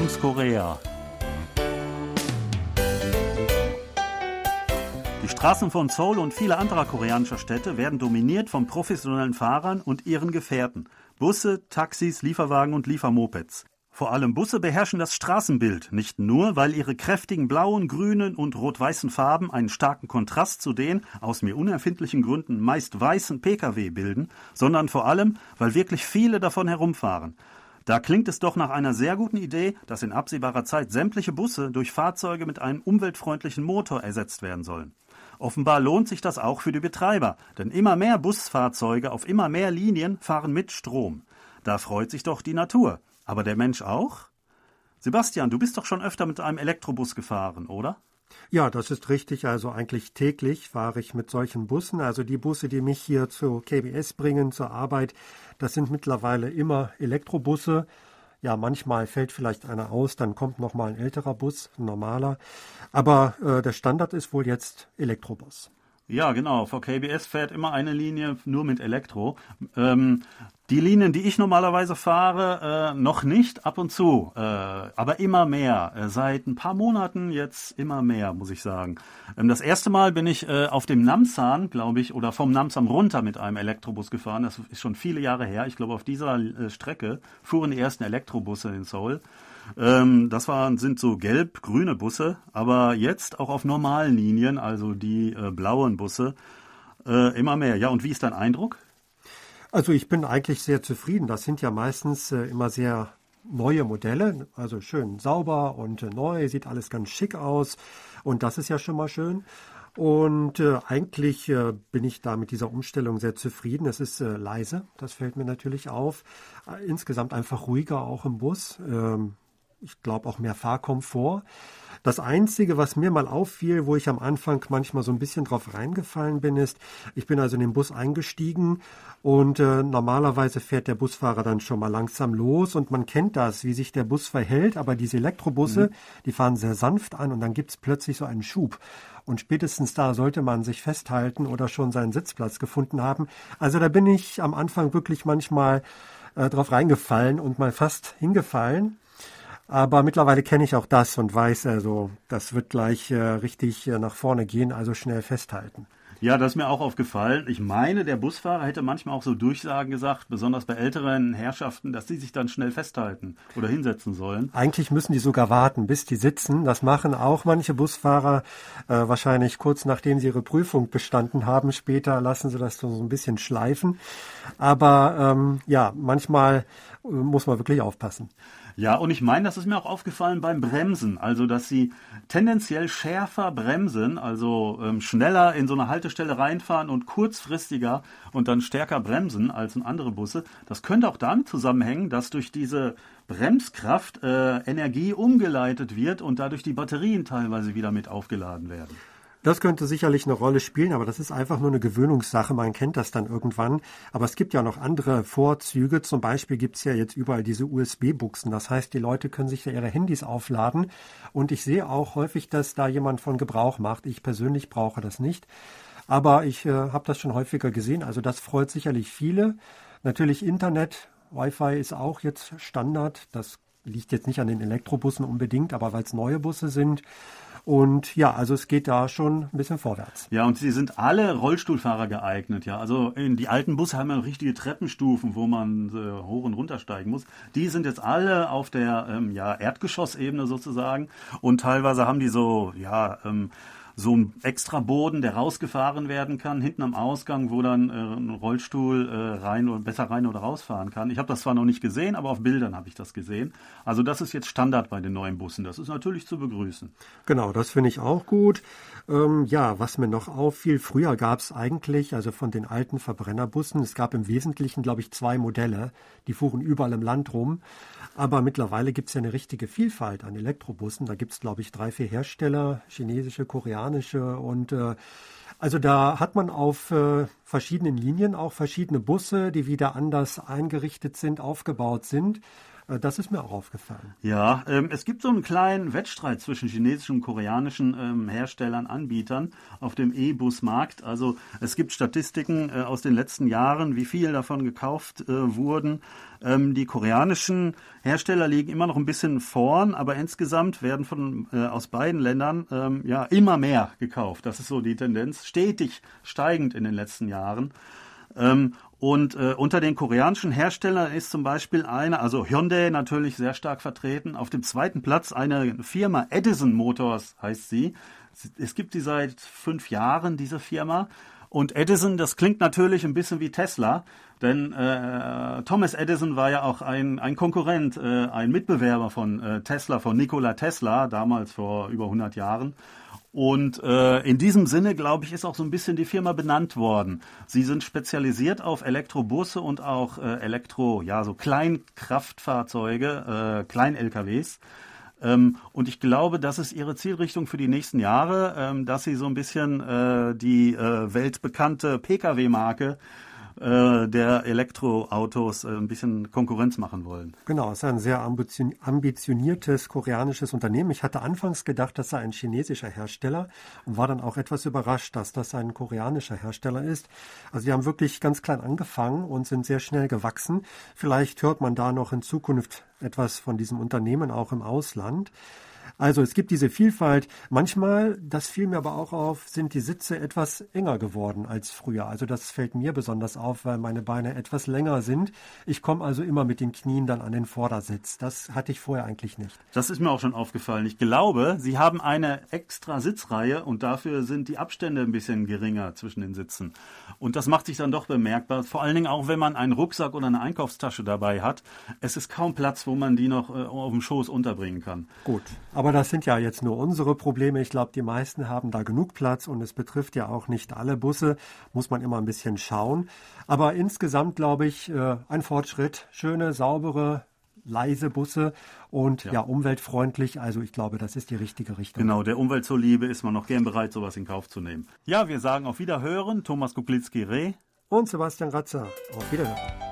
Toms Korea. Die Straßen von Seoul und viele anderer koreanischer Städte werden dominiert von professionellen Fahrern und ihren Gefährten. Busse, Taxis, Lieferwagen und Liefermopeds. Vor allem Busse beherrschen das Straßenbild, nicht nur, weil ihre kräftigen blauen, grünen und rot-weißen Farben einen starken Kontrast zu den, aus mir unerfindlichen Gründen, meist weißen Pkw bilden, sondern vor allem, weil wirklich viele davon herumfahren. Da klingt es doch nach einer sehr guten Idee, dass in absehbarer Zeit sämtliche Busse durch Fahrzeuge mit einem umweltfreundlichen Motor ersetzt werden sollen. Offenbar lohnt sich das auch für die Betreiber, denn immer mehr Busfahrzeuge auf immer mehr Linien fahren mit Strom. Da freut sich doch die Natur. Aber der Mensch auch? Sebastian, du bist doch schon öfter mit einem Elektrobus gefahren, oder? Ja, das ist richtig. Also eigentlich täglich fahre ich mit solchen Bussen. Also die Busse, die mich hier zu KBS bringen, zur Arbeit, das sind mittlerweile immer Elektrobusse. Ja, manchmal fällt vielleicht einer aus, dann kommt noch mal ein älterer Bus, ein normaler. Aber äh, der Standard ist wohl jetzt Elektrobus. Ja, genau. VKBS fährt immer eine Linie nur mit Elektro. Ähm, die Linien, die ich normalerweise fahre, äh, noch nicht, ab und zu, äh, aber immer mehr. Äh, seit ein paar Monaten jetzt immer mehr, muss ich sagen. Ähm, das erste Mal bin ich äh, auf dem Namsan, glaube ich, oder vom Namsan runter mit einem Elektrobus gefahren. Das ist schon viele Jahre her. Ich glaube, auf dieser äh, Strecke fuhren die ersten Elektrobusse in Seoul. Ähm, das waren, sind so gelb-grüne Busse, aber jetzt auch auf normalen Linien, also die äh, blauen Busse, äh, immer mehr. Ja, und wie ist dein Eindruck? Also ich bin eigentlich sehr zufrieden. Das sind ja meistens äh, immer sehr neue Modelle, also schön sauber und äh, neu, sieht alles ganz schick aus und das ist ja schon mal schön. Und äh, eigentlich äh, bin ich da mit dieser Umstellung sehr zufrieden. Es ist äh, leise, das fällt mir natürlich auf. Äh, insgesamt einfach ruhiger auch im Bus. Ähm, ich glaube auch mehr Fahrkomfort. Das Einzige, was mir mal auffiel, wo ich am Anfang manchmal so ein bisschen drauf reingefallen bin, ist, ich bin also in den Bus eingestiegen und äh, normalerweise fährt der Busfahrer dann schon mal langsam los und man kennt das, wie sich der Bus verhält, aber diese Elektrobusse, mhm. die fahren sehr sanft an und dann gibt's plötzlich so einen Schub. Und spätestens da sollte man sich festhalten oder schon seinen Sitzplatz gefunden haben. Also da bin ich am Anfang wirklich manchmal äh, drauf reingefallen und mal fast hingefallen. Aber mittlerweile kenne ich auch das und weiß also, das wird gleich äh, richtig äh, nach vorne gehen, also schnell festhalten. Ja, das ist mir auch aufgefallen. Ich meine, der Busfahrer hätte manchmal auch so Durchsagen gesagt, besonders bei älteren Herrschaften, dass sie sich dann schnell festhalten oder hinsetzen sollen. Eigentlich müssen die sogar warten, bis die sitzen. Das machen auch manche Busfahrer äh, wahrscheinlich kurz nachdem sie ihre Prüfung bestanden haben. Später lassen sie das so ein bisschen schleifen. Aber ähm, ja, manchmal äh, muss man wirklich aufpassen. Ja, und ich meine, das ist mir auch aufgefallen beim Bremsen, also dass sie tendenziell schärfer bremsen, also ähm, schneller in so eine Haltestelle reinfahren und kurzfristiger und dann stärker bremsen als in andere Busse. Das könnte auch damit zusammenhängen, dass durch diese Bremskraft äh, Energie umgeleitet wird und dadurch die Batterien teilweise wieder mit aufgeladen werden. Das könnte sicherlich eine Rolle spielen, aber das ist einfach nur eine Gewöhnungssache. Man kennt das dann irgendwann. Aber es gibt ja noch andere Vorzüge. Zum Beispiel gibt es ja jetzt überall diese USB-Buchsen. Das heißt, die Leute können sich ja ihre Handys aufladen. Und ich sehe auch häufig, dass da jemand von Gebrauch macht. Ich persönlich brauche das nicht. Aber ich äh, habe das schon häufiger gesehen. Also das freut sicherlich viele. Natürlich Internet, Wi-Fi ist auch jetzt Standard. Das liegt jetzt nicht an den Elektrobussen unbedingt, aber weil es neue Busse sind, und ja, also es geht da schon ein bisschen vorwärts. Ja, und sie sind alle Rollstuhlfahrer geeignet, ja. Also in die alten Busse haben ja richtige Treppenstufen, wo man äh, hoch und runter steigen muss. Die sind jetzt alle auf der ähm, ja, Erdgeschossebene sozusagen. Und teilweise haben die so, ja, ähm, so ein extra Boden, der rausgefahren werden kann, hinten am Ausgang, wo dann äh, ein Rollstuhl äh, rein oder besser rein oder rausfahren kann. Ich habe das zwar noch nicht gesehen, aber auf Bildern habe ich das gesehen. Also das ist jetzt Standard bei den neuen Bussen. Das ist natürlich zu begrüßen. Genau, das finde ich auch gut. Ähm, ja, was mir noch auffiel, früher gab es eigentlich, also von den alten Verbrennerbussen, es gab im Wesentlichen, glaube ich, zwei Modelle, die fuhren überall im Land rum. Aber mittlerweile gibt es ja eine richtige Vielfalt an Elektrobussen. Da gibt es, glaube ich, drei, vier Hersteller, chinesische, koreanische und äh, also da hat man auf äh, verschiedenen Linien auch verschiedene Busse, die wieder anders eingerichtet sind, aufgebaut sind. Äh, das ist mir auch aufgefallen. Ja, ähm, es gibt so einen kleinen Wettstreit zwischen chinesischen und koreanischen ähm, Herstellern, Anbietern auf dem E-Bus-Markt. Also es gibt Statistiken äh, aus den letzten Jahren, wie viel davon gekauft äh, wurden. Ähm, die koreanischen Hersteller liegen immer noch ein bisschen vorn, aber insgesamt werden von äh, aus beiden Ländern ähm, ja immer mehr gekauft. Das ist so die Tendenz, stetig steigend in den letzten Jahren. Und äh, unter den koreanischen Herstellern ist zum Beispiel eine, also Hyundai natürlich sehr stark vertreten. Auf dem zweiten Platz eine Firma Edison Motors heißt sie. Es gibt die seit fünf Jahren, diese Firma. Und Edison, das klingt natürlich ein bisschen wie Tesla, denn äh, Thomas Edison war ja auch ein, ein Konkurrent, äh, ein Mitbewerber von äh, Tesla, von Nikola Tesla, damals vor über 100 Jahren. Und äh, in diesem Sinne, glaube ich, ist auch so ein bisschen die Firma benannt worden. Sie sind spezialisiert auf Elektrobusse und auch äh, Elektro, ja, so Kleinkraftfahrzeuge, äh, Klein-LKWs. Ähm, und ich glaube, das ist ihre Zielrichtung für die nächsten Jahre, ähm, dass sie so ein bisschen äh, die äh, weltbekannte Pkw-Marke äh, der Elektroautos äh, ein bisschen Konkurrenz machen wollen. Genau, es ist ein sehr ambitioniertes koreanisches Unternehmen. Ich hatte anfangs gedacht, das sei ein chinesischer Hersteller und war dann auch etwas überrascht, dass das ein koreanischer Hersteller ist. Also sie haben wirklich ganz klein angefangen und sind sehr schnell gewachsen. Vielleicht hört man da noch in Zukunft etwas von diesem Unternehmen auch im Ausland. Also es gibt diese Vielfalt. Manchmal, das fiel mir aber auch auf, sind die Sitze etwas enger geworden als früher. Also das fällt mir besonders auf, weil meine Beine etwas länger sind. Ich komme also immer mit den Knien dann an den Vordersitz. Das hatte ich vorher eigentlich nicht. Das ist mir auch schon aufgefallen. Ich glaube, Sie haben eine extra Sitzreihe und dafür sind die Abstände ein bisschen geringer zwischen den Sitzen. Und das macht sich dann doch bemerkbar. Vor allen Dingen auch, wenn man einen Rucksack oder eine Einkaufstasche dabei hat. Es ist kaum Platz, wo man die noch äh, auf dem Schoß unterbringen kann. Gut, aber aber das sind ja jetzt nur unsere Probleme. Ich glaube, die meisten haben da genug Platz und es betrifft ja auch nicht alle Busse. Muss man immer ein bisschen schauen. Aber insgesamt glaube ich, äh, ein Fortschritt. Schöne, saubere, leise Busse und ja. ja. umweltfreundlich. Also ich glaube, das ist die richtige Richtung. Genau, der Umwelt zuliebe ist man noch gern bereit, sowas in Kauf zu nehmen. Ja, wir sagen auf Wiederhören. Thomas Kuklitski-Reh und Sebastian Ratzer. Auf Wiederhören.